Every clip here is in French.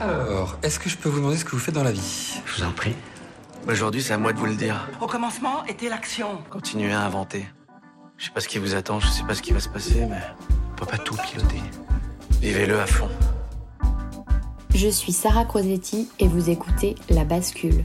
Alors, est-ce que je peux vous demander ce que vous faites dans la vie? Je vous en prie. Aujourd'hui, c'est à moi de vous le dire. Au commencement était l'action. Continuez à inventer. Je sais pas ce qui vous attend, je sais pas ce qui va se passer, mais on peut pas tout piloter. Vivez-le à fond. Je suis Sarah Crosetti et vous écoutez La Bascule.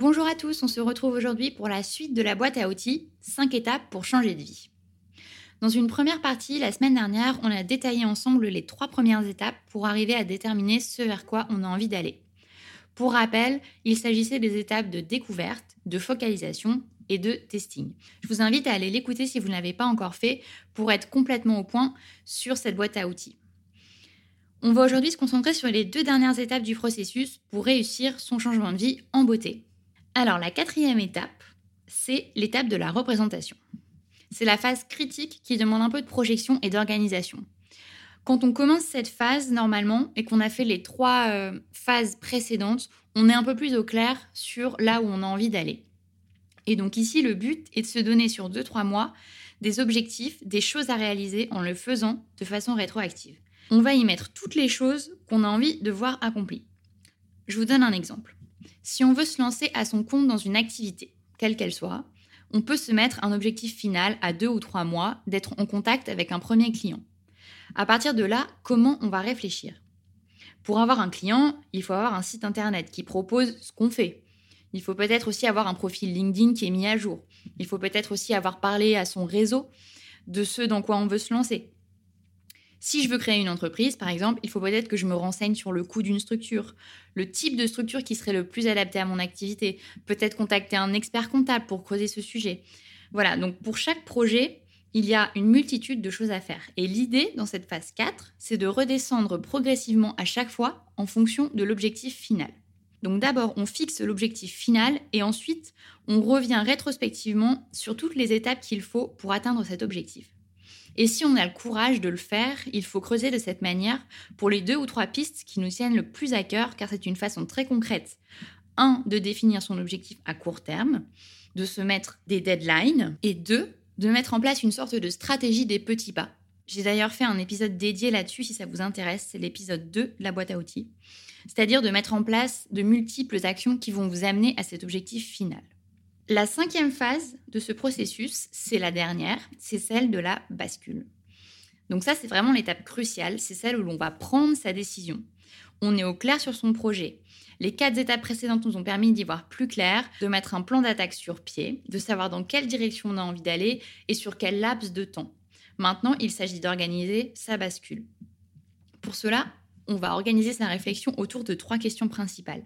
Bonjour à tous, on se retrouve aujourd'hui pour la suite de la boîte à outils 5 étapes pour changer de vie. Dans une première partie, la semaine dernière, on a détaillé ensemble les trois premières étapes pour arriver à déterminer ce vers quoi on a envie d'aller. Pour rappel, il s'agissait des étapes de découverte, de focalisation et de testing. Je vous invite à aller l'écouter si vous ne l'avez pas encore fait pour être complètement au point sur cette boîte à outils. On va aujourd'hui se concentrer sur les deux dernières étapes du processus pour réussir son changement de vie en beauté. Alors la quatrième étape, c'est l'étape de la représentation. C'est la phase critique qui demande un peu de projection et d'organisation. Quand on commence cette phase, normalement, et qu'on a fait les trois euh, phases précédentes, on est un peu plus au clair sur là où on a envie d'aller. Et donc ici, le but est de se donner sur 2-3 mois des objectifs, des choses à réaliser en le faisant de façon rétroactive. On va y mettre toutes les choses qu'on a envie de voir accomplies. Je vous donne un exemple. Si on veut se lancer à son compte dans une activité, quelle qu'elle soit, on peut se mettre un objectif final à deux ou trois mois d'être en contact avec un premier client. À partir de là, comment on va réfléchir? Pour avoir un client, il faut avoir un site internet qui propose ce qu'on fait. Il faut peut-être aussi avoir un profil LinkedIn qui est mis à jour. Il faut peut-être aussi avoir parlé à son réseau de ce dans quoi on veut se lancer. Si je veux créer une entreprise, par exemple, il faut peut-être que je me renseigne sur le coût d'une structure, le type de structure qui serait le plus adapté à mon activité, peut-être contacter un expert comptable pour creuser ce sujet. Voilà, donc pour chaque projet, il y a une multitude de choses à faire. Et l'idée dans cette phase 4, c'est de redescendre progressivement à chaque fois en fonction de l'objectif final. Donc d'abord, on fixe l'objectif final et ensuite, on revient rétrospectivement sur toutes les étapes qu'il faut pour atteindre cet objectif. Et si on a le courage de le faire, il faut creuser de cette manière pour les deux ou trois pistes qui nous tiennent le plus à cœur, car c'est une façon très concrète, un, de définir son objectif à court terme, de se mettre des deadlines, et deux, de mettre en place une sorte de stratégie des petits pas. J'ai d'ailleurs fait un épisode dédié là-dessus si ça vous intéresse, c'est l'épisode 2 de la boîte à outils, c'est-à-dire de mettre en place de multiples actions qui vont vous amener à cet objectif final. La cinquième phase de ce processus, c'est la dernière, c'est celle de la bascule. Donc ça, c'est vraiment l'étape cruciale, c'est celle où l'on va prendre sa décision. On est au clair sur son projet. Les quatre étapes précédentes nous ont permis d'y voir plus clair, de mettre un plan d'attaque sur pied, de savoir dans quelle direction on a envie d'aller et sur quel laps de temps. Maintenant, il s'agit d'organiser sa bascule. Pour cela, on va organiser sa réflexion autour de trois questions principales.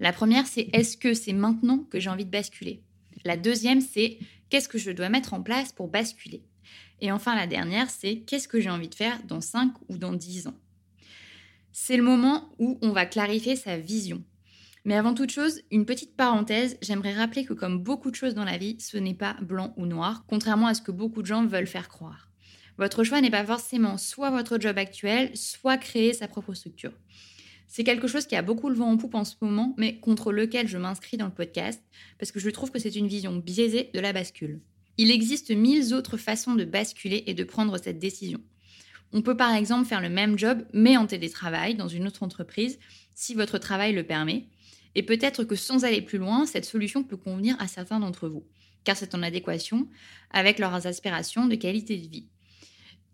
La première, c'est est-ce que c'est maintenant que j'ai envie de basculer? La deuxième, c'est qu'est-ce que je dois mettre en place pour basculer Et enfin, la dernière, c'est qu'est-ce que j'ai envie de faire dans 5 ou dans 10 ans C'est le moment où on va clarifier sa vision. Mais avant toute chose, une petite parenthèse, j'aimerais rappeler que comme beaucoup de choses dans la vie, ce n'est pas blanc ou noir, contrairement à ce que beaucoup de gens veulent faire croire. Votre choix n'est pas forcément soit votre job actuel, soit créer sa propre structure. C'est quelque chose qui a beaucoup le vent en poupe en ce moment, mais contre lequel je m'inscris dans le podcast, parce que je trouve que c'est une vision biaisée de la bascule. Il existe mille autres façons de basculer et de prendre cette décision. On peut par exemple faire le même job, mais en télétravail, dans une autre entreprise, si votre travail le permet. Et peut-être que sans aller plus loin, cette solution peut convenir à certains d'entre vous, car c'est en adéquation avec leurs aspirations de qualité de vie.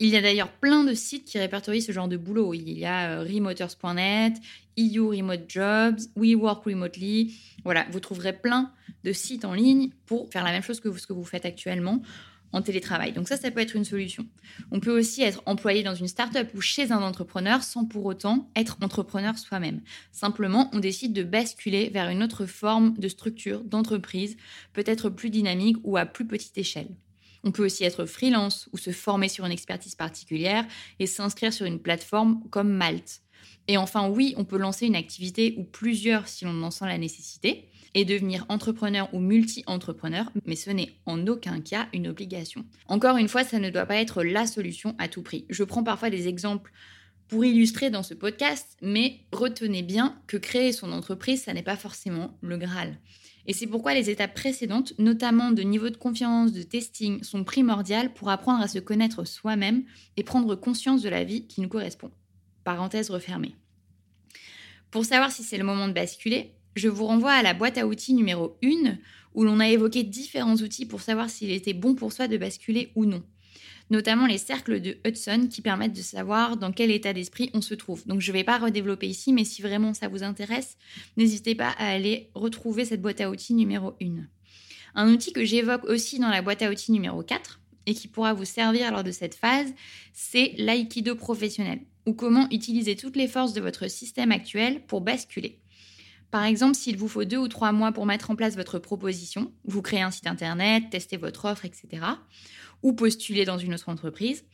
Il y a d'ailleurs plein de sites qui répertorient ce genre de boulot. Il y a euh, remoters.net, EU Remote Jobs, We Work Remotely. Voilà, vous trouverez plein de sites en ligne pour faire la même chose que ce que vous faites actuellement en télétravail. Donc ça, ça peut être une solution. On peut aussi être employé dans une start-up ou chez un entrepreneur sans pour autant être entrepreneur soi-même. Simplement, on décide de basculer vers une autre forme de structure, d'entreprise, peut-être plus dynamique ou à plus petite échelle. On peut aussi être freelance ou se former sur une expertise particulière et s'inscrire sur une plateforme comme Malte. Et enfin, oui, on peut lancer une activité ou plusieurs si l'on en sent la nécessité et devenir entrepreneur ou multi-entrepreneur, mais ce n'est en aucun cas une obligation. Encore une fois, ça ne doit pas être la solution à tout prix. Je prends parfois des exemples pour illustrer dans ce podcast, mais retenez bien que créer son entreprise, ça n'est pas forcément le Graal. Et c'est pourquoi les étapes précédentes, notamment de niveau de confiance, de testing, sont primordiales pour apprendre à se connaître soi-même et prendre conscience de la vie qui nous correspond. Parenthèse refermée. Pour savoir si c'est le moment de basculer, je vous renvoie à la boîte à outils numéro 1 où l'on a évoqué différents outils pour savoir s'il était bon pour soi de basculer ou non notamment les cercles de Hudson qui permettent de savoir dans quel état d'esprit on se trouve. Donc je ne vais pas redévelopper ici, mais si vraiment ça vous intéresse, n'hésitez pas à aller retrouver cette boîte à outils numéro 1. Un outil que j'évoque aussi dans la boîte à outils numéro 4 et qui pourra vous servir lors de cette phase, c'est l'aïkido professionnel, ou comment utiliser toutes les forces de votre système actuel pour basculer. Par exemple, s'il vous faut deux ou trois mois pour mettre en place votre proposition, vous créez un site internet, testez votre offre, etc., ou postuler dans une autre entreprise,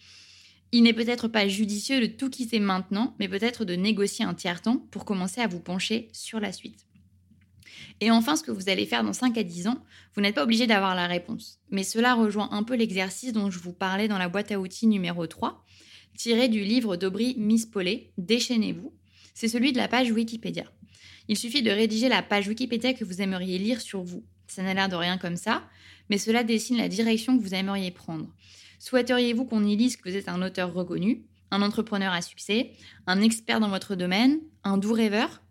il n'est peut-être pas judicieux de tout quitter maintenant, mais peut-être de négocier un tiers-temps pour commencer à vous pencher sur la suite. Et enfin, ce que vous allez faire dans 5 à 10 ans, vous n'êtes pas obligé d'avoir la réponse. Mais cela rejoint un peu l'exercice dont je vous parlais dans la boîte à outils numéro 3, tiré du livre d'Aubry Miss Paulet, Déchaînez-vous. C'est celui de la page Wikipédia. Il suffit de rédiger la page Wikipédia que vous aimeriez lire sur vous. Ça n'a l'air de rien comme ça, mais cela dessine la direction que vous aimeriez prendre. Souhaiteriez-vous qu'on y lise que vous êtes un auteur reconnu, un entrepreneur à succès, un expert dans votre domaine, un doux rêveur?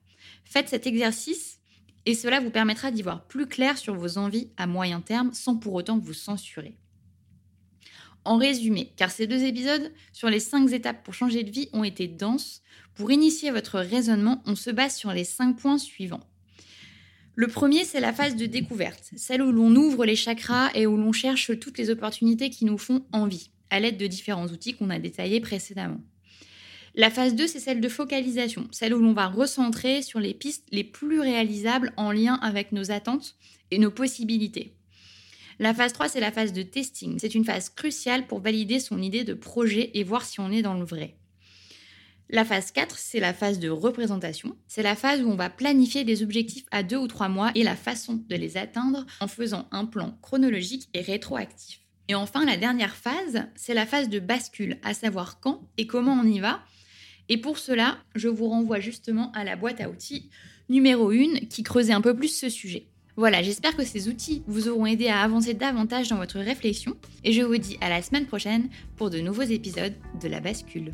Faites cet exercice et cela vous permettra d'y voir plus clair sur vos envies à moyen terme sans pour autant vous censurer. En résumé, car ces deux épisodes sur les cinq étapes pour changer de vie ont été denses, pour initier votre raisonnement, on se base sur les cinq points suivants. Le premier, c'est la phase de découverte, celle où l'on ouvre les chakras et où l'on cherche toutes les opportunités qui nous font envie, à l'aide de différents outils qu'on a détaillés précédemment. La phase 2, c'est celle de focalisation, celle où l'on va recentrer sur les pistes les plus réalisables en lien avec nos attentes et nos possibilités. La phase 3, c'est la phase de testing. C'est une phase cruciale pour valider son idée de projet et voir si on est dans le vrai. La phase 4, c'est la phase de représentation. C'est la phase où on va planifier des objectifs à deux ou trois mois et la façon de les atteindre en faisant un plan chronologique et rétroactif. Et enfin, la dernière phase, c'est la phase de bascule, à savoir quand et comment on y va. Et pour cela, je vous renvoie justement à la boîte à outils numéro 1 qui creusait un peu plus ce sujet. Voilà, j'espère que ces outils vous auront aidé à avancer davantage dans votre réflexion et je vous dis à la semaine prochaine pour de nouveaux épisodes de la bascule.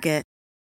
Target.